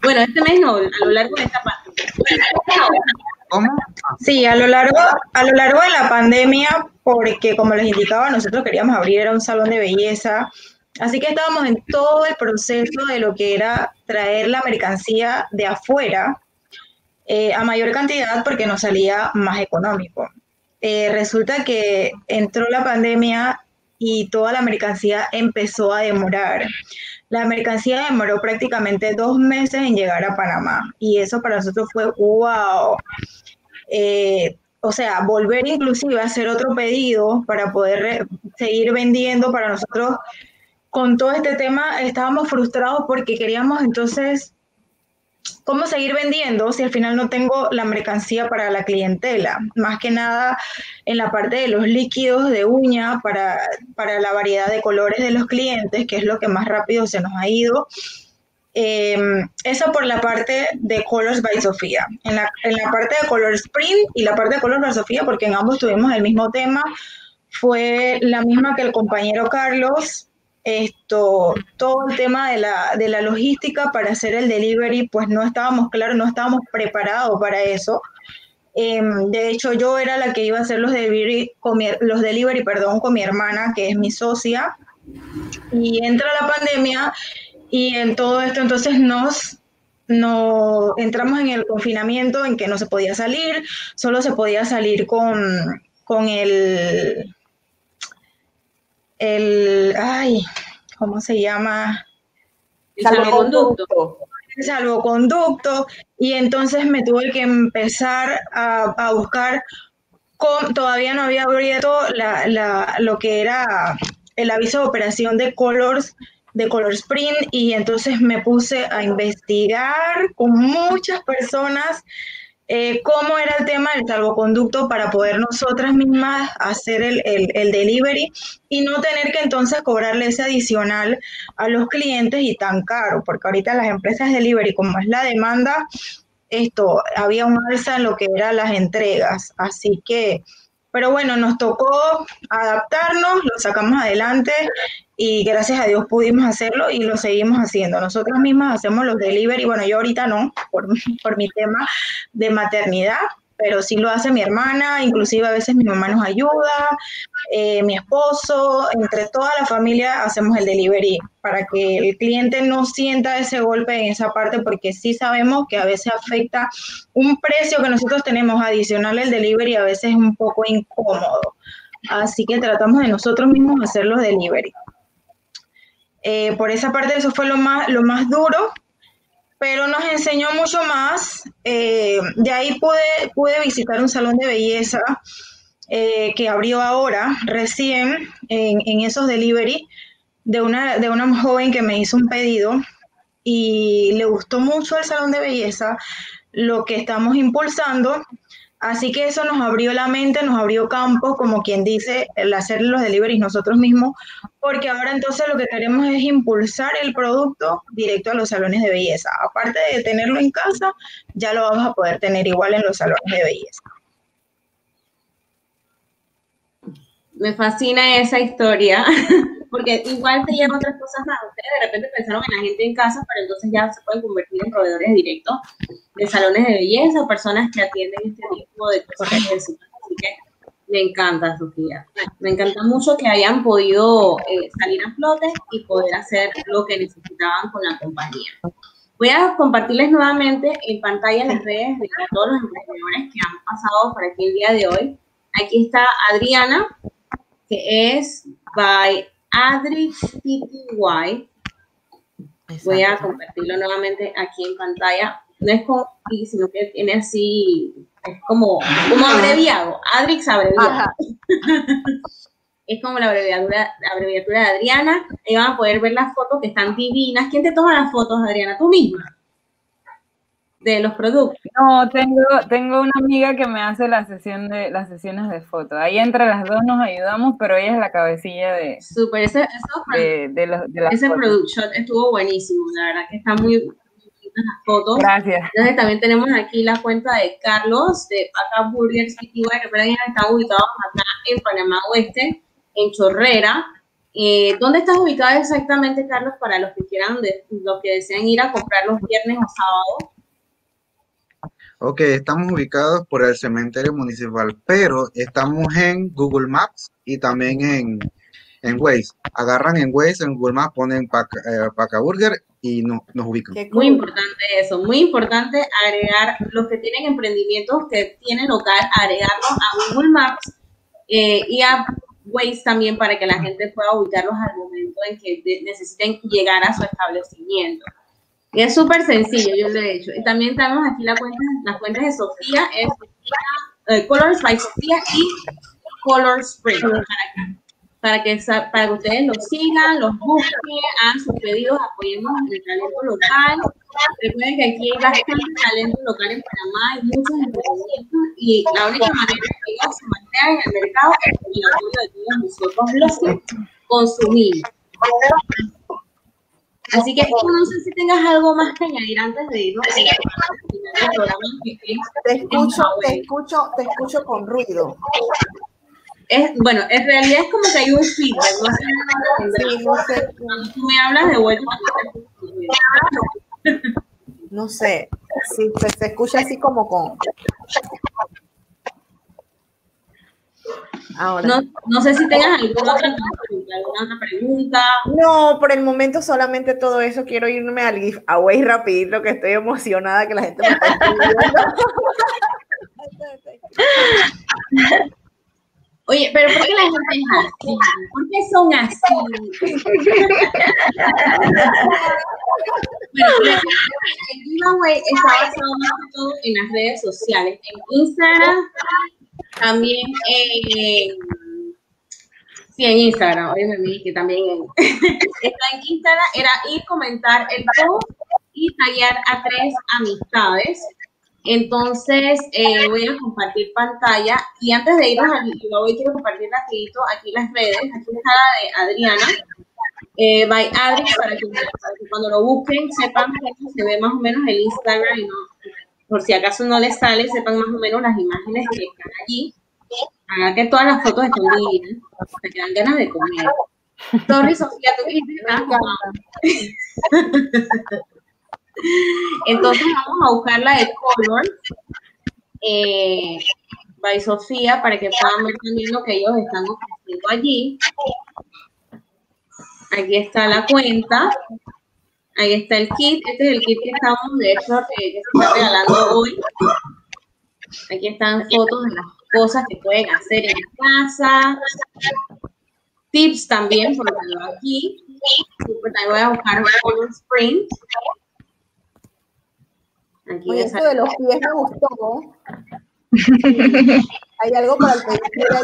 Bueno, este mes no, a lo largo de esta pandemia. ¿Cómo? Sí, a lo largo, a lo largo de la pandemia, porque como les indicaba, nosotros queríamos abrir un salón de belleza, así que estábamos en todo el proceso de lo que era traer la mercancía de afuera eh, a mayor cantidad porque nos salía más económico. Eh, resulta que entró la pandemia y toda la mercancía empezó a demorar. La mercancía demoró prácticamente dos meses en llegar a Panamá y eso para nosotros fue wow. Eh, o sea, volver inclusive a hacer otro pedido para poder seguir vendiendo para nosotros con todo este tema estábamos frustrados porque queríamos entonces ¿Cómo seguir vendiendo si al final no tengo la mercancía para la clientela? Más que nada en la parte de los líquidos de uña para, para la variedad de colores de los clientes, que es lo que más rápido se nos ha ido. Em, eso por la parte de Colors by Sofía. En la, en la parte de Color Spring y la parte de Colors by Sofía, porque en ambos tuvimos el mismo tema, fue la misma que el compañero Carlos, esto, todo el tema de la, de la logística para hacer el delivery, pues no estábamos claros, no estábamos preparados para eso. Em, de hecho, yo era la que iba a hacer los delivery, con mi, los delivery perdón, con mi hermana, que es mi socia, y entra la pandemia y en todo esto entonces nos, nos entramos en el confinamiento en que no se podía salir, solo se podía salir con, con el el, ay, ¿cómo se llama? El salvoconducto. El salvoconducto. Y entonces me tuve que empezar a, buscar, con, todavía no había abierto la, la, lo que era el aviso de operación de Colors de Color Sprint y entonces me puse a investigar con muchas personas eh, cómo era el tema del salvoconducto para poder nosotras mismas hacer el, el, delivery y no tener que entonces cobrarle ese adicional a los clientes y tan caro, porque ahorita las empresas de delivery, como es la demanda, esto, había un alza en lo que eran las entregas, así que, pero bueno, nos tocó adaptarnos, lo sacamos adelante y gracias a Dios pudimos hacerlo y lo seguimos haciendo. Nosotras mismas hacemos los delivery, bueno, yo ahorita no, por, por mi tema de maternidad, pero sí lo hace mi hermana, inclusive a veces mi mamá nos ayuda, eh, mi esposo, entre toda la familia hacemos el delivery para que el cliente no sienta ese golpe en esa parte, porque sí sabemos que a veces afecta un precio que nosotros tenemos adicional al delivery, a veces es un poco incómodo. Así que tratamos de nosotros mismos hacer los delivery. Eh, por esa parte eso fue lo más, lo más duro, pero nos enseñó mucho más. Eh, de ahí pude, pude visitar un salón de belleza eh, que abrió ahora, recién, en, en, esos delivery, de una, de una joven que me hizo un pedido y le gustó mucho el salón de belleza, lo que estamos impulsando Así que eso nos abrió la mente, nos abrió campo, como quien dice, el hacer los deliveries nosotros mismos, porque ahora entonces lo que queremos es impulsar el producto directo a los salones de belleza. Aparte de tenerlo en casa, ya lo vamos a poder tener igual en los salones de belleza. Me fascina esa historia. porque igual te llevan otras cosas más. Ustedes de repente pensaron en la gente en casa, pero entonces ya se pueden convertir en proveedores directos de salones de belleza personas que atienden este tipo de cosas. Así que me encanta, Sofía. Me encanta mucho que hayan podido eh, salir a flote y poder hacer lo que necesitaban con la compañía. Voy a compartirles nuevamente en pantalla las redes de todos los emprendedores que han pasado por aquí el día de hoy. Aquí está Adriana, que es by Adrix PTY. Voy a compartirlo nuevamente aquí en pantalla. No es con sino que tiene así, es como, como abreviado. Adrix abreviado. es como la abreviatura, la abreviatura de Adriana. Ahí van a poder ver las fotos que están divinas. ¿Quién te toma las fotos, Adriana? ¿Tú misma? De los productos. No, tengo, tengo una amiga que me hace la sesión de las sesiones de fotos. Ahí entre las dos nos ayudamos, pero ella es la cabecilla de. Súper, ese, eso, de, de, los, de ese product estuvo buenísimo, la verdad que está muy las fotos. Gracias. Entonces también tenemos aquí la cuenta de Carlos de Paca Burgers que están ubicados acá en Panamá Oeste, en Chorrera. Eh, ¿Dónde estás ubicado exactamente, Carlos, para los que quieran, los que desean ir a comprar los viernes o sábados? Ok, estamos ubicados por el cementerio municipal, pero estamos en Google Maps y también en, en Waze. Agarran en Waze, en Google Maps, ponen Paca, eh, Burger y no, nos ubican. Muy importante eso, muy importante agregar los que tienen emprendimientos que tienen local, agregarlos a Google Maps eh, y a Waze también para que la gente pueda ubicarlos al momento en que necesiten llegar a su establecimiento. Y es súper sencillo, yo lo he hecho. Y también tenemos aquí la cuenta, las cuentas de Sofía, es eh, Colors by Sofía y Color Spring, para que, para que ustedes los sigan, los busquen, hagan sus pedidos, apoyemos el talento local. Recuerden que aquí hay bastante talento local en Panamá, hay muchos emprendimientos y la única manera que ellos se mantengan en el mercado es con el apoyo de todos nosotros los que consumimos. Así que no sé si tengas algo más que añadir antes de irnos. Te escucho, te escucho, te escucho con ruido. Es, bueno, en realidad es como que hay un feedback, no sé, sí, no sé. Cuando tú me hablas de vuelta, no sé, sí, se, se escucha así como con No, no, sé si tengas alguna otra, alguna otra pregunta. No, por el momento solamente todo eso. Quiero irme al giveaway rapidito, que estoy emocionada que la gente me está Oye, pero ¿por qué la gente es así? ¿Por qué son así? bueno, el giveaway está basado más que todo en las redes sociales, en Instagram también en, sí, en Instagram, oye, que también está en Instagram, era ir, comentar el post y tallar a tres amistades. Entonces, eh, voy a compartir pantalla y antes de irnos al voy quiero compartir rapidito aquí las redes. Aquí está la de Adriana, eh, by Adri, para que, cuando lo busquen sepan que se ve más o menos el Instagram y no, por si acaso no les sale, sepan más o menos las imágenes que están allí. Haga que todas las fotos estén divinas, para que dan ganas de comer. Sorry, Sofía, tú dijiste Entonces vamos a buscar la de color eh, by Sofía para que puedan ver también lo que ellos están ofreciendo allí. Aquí está la cuenta. Ahí está el kit. Este es el kit que estamos, de hecho, que se está regalando hoy. Aquí están fotos de las cosas que pueden hacer en casa. Tips también, por ejemplo, aquí. También voy a buscar Color Spring. Aquí Oye, esto de los pies me gustó. Hay algo para el que quiera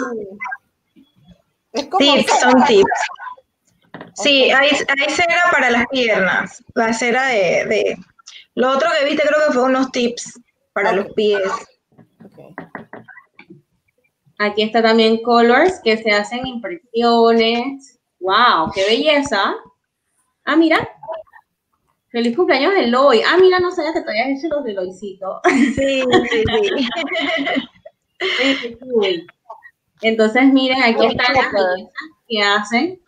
Es como tips, son tips. Sí, hay, hay, cera para las piernas, la cera de, de, Lo otro que viste creo que fue unos tips para los pies. Aquí está también Colors, que se hacen impresiones. ¡Wow! ¡Qué belleza! Ah, mira. Feliz cumpleaños Eloy. Ah, mira, no sabía que te habías hecho los de Eloycito. Sí, sí, sí. Entonces, miren, aquí están las que hacen.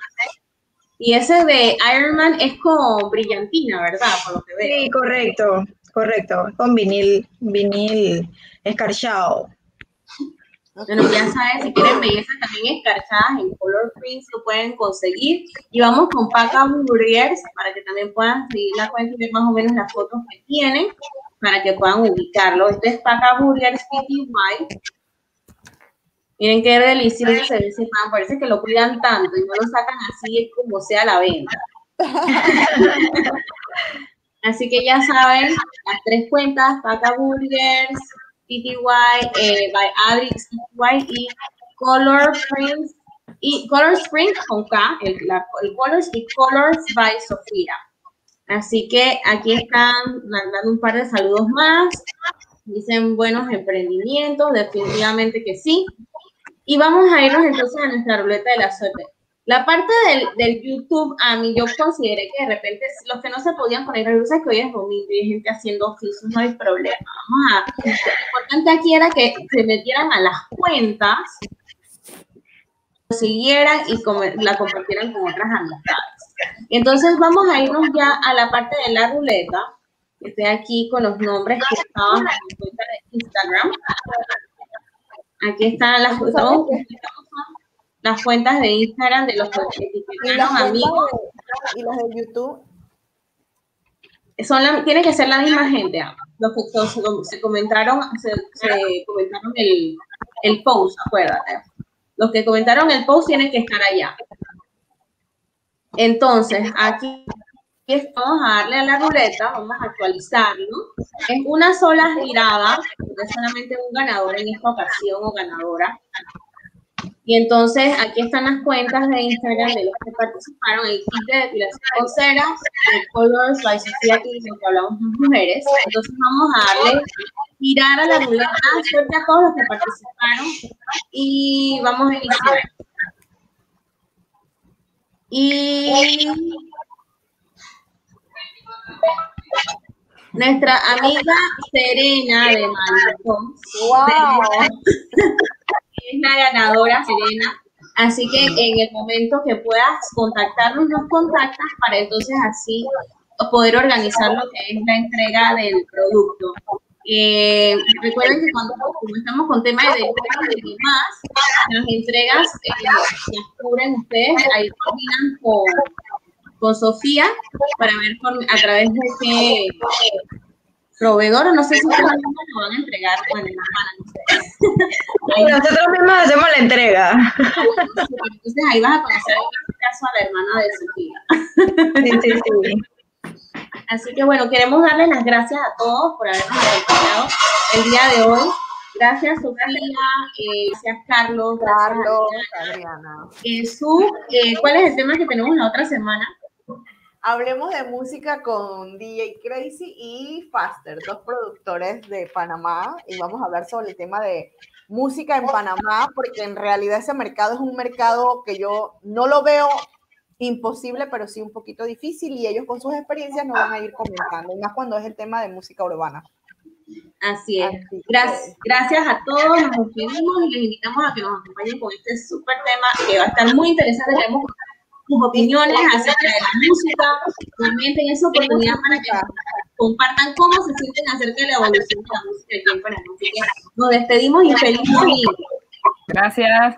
Y ese de Iron Man es con brillantina, ¿verdad? Por lo que veo. Sí, correcto, correcto. Con vinil, vinil escarchado. Bueno, ya saben, si quieren bellezas también escarchadas en color prints lo pueden conseguir. Y vamos con Paca Burgers para que también puedan seguir la cuenta y ver más o menos las fotos que tienen para que puedan ubicarlo. Este es Paca Burgers White. Miren qué delicioso se ve ese pan. Parece que lo cuidan tanto y no lo sacan así como sea a la venta. así que ya saben, las tres cuentas, Paca Burgers, PTY eh, by Adri y Color Prints y Color Springs con K, el, el Colors y Colors by Sofía. Así que aquí están mandando un par de saludos más. Dicen buenos emprendimientos, definitivamente que sí. Y vamos a irnos entonces a nuestra ruleta de la suerte. La parte del, del, YouTube, a mí yo consideré que de repente los que no se podían poner a que hoy es domingo y hay gente haciendo oficios, no hay problema. Vamos a, lo importante aquí era que se metieran a las cuentas siguieran y la compartieran con otras amistades. Entonces vamos a irnos ya a la parte de la ruleta. Estoy aquí con los nombres que estaban en mi cuenta de Instagram. Aquí están las, las cuentas de Instagram de los que etiquetaron amigos. y las de YouTube. Son la, tiene que ser la misma gente. Ah. Los que se comentaron, se, comentaron el, el post, acuérdate. Los que comentaron el post tienen que estar allá. Entonces, aquí vamos a darle a la ruleta, vamos a actualizarlo. Es una sola girada, porque solamente un ganador en esta ocasión o ganadora. Y entonces aquí están las cuentas de Instagram de los que participaron, el kit de depilación con cera, el Colors by Sofía, que que hablamos de mujeres. Entonces vamos a darle girar a la ruleta, suerte a todos los que participaron y vamos a iniciar. Y nuestra amiga Serena de Malecón. Wow. es la ganadora, Serena. Así que en el momento que puedas contactarnos, nos contactas para entonces así poder organizar lo que es la entrega del producto. Eh, recuerden que cuando estamos con temas de delivery y demás, las entregas eh, las cubren ustedes, ahí coordinan con, con Sofía para ver a través de qué proveedor, no sé si ustedes lo van a entregar, bueno, Nosotros mismos hacemos la entrega. Entonces ahí vas a conocer en este caso a la hermana de Sofía. Sí, sí, sí. Así que bueno, queremos darles las gracias a todos por habernos acompañado el día de hoy. Gracias, Sofía. Eh, gracias, Carlos. Carlos, Adriana. Eh, Su, eh, ¿cuál es el tema que tenemos la otra semana? Hablemos de música con DJ Crazy y Faster, dos productores de Panamá, y vamos a hablar sobre el tema de música en Panamá, porque en realidad ese mercado es un mercado que yo no lo veo imposible, pero sí un poquito difícil, y ellos con sus experiencias nos van a ir comentando, y más cuando es el tema de música urbana. Así es. Gracias, gracias a todos, nos despedimos y les invitamos a que nos acompañen con este súper tema que va a estar muy interesante. Tenemos sus opiniones acerca de la música, comenten esa oportunidad para que compartan cómo se sienten acerca de la evolución de la música aquí en Panamá. Así que nos despedimos y feliz. Gracias.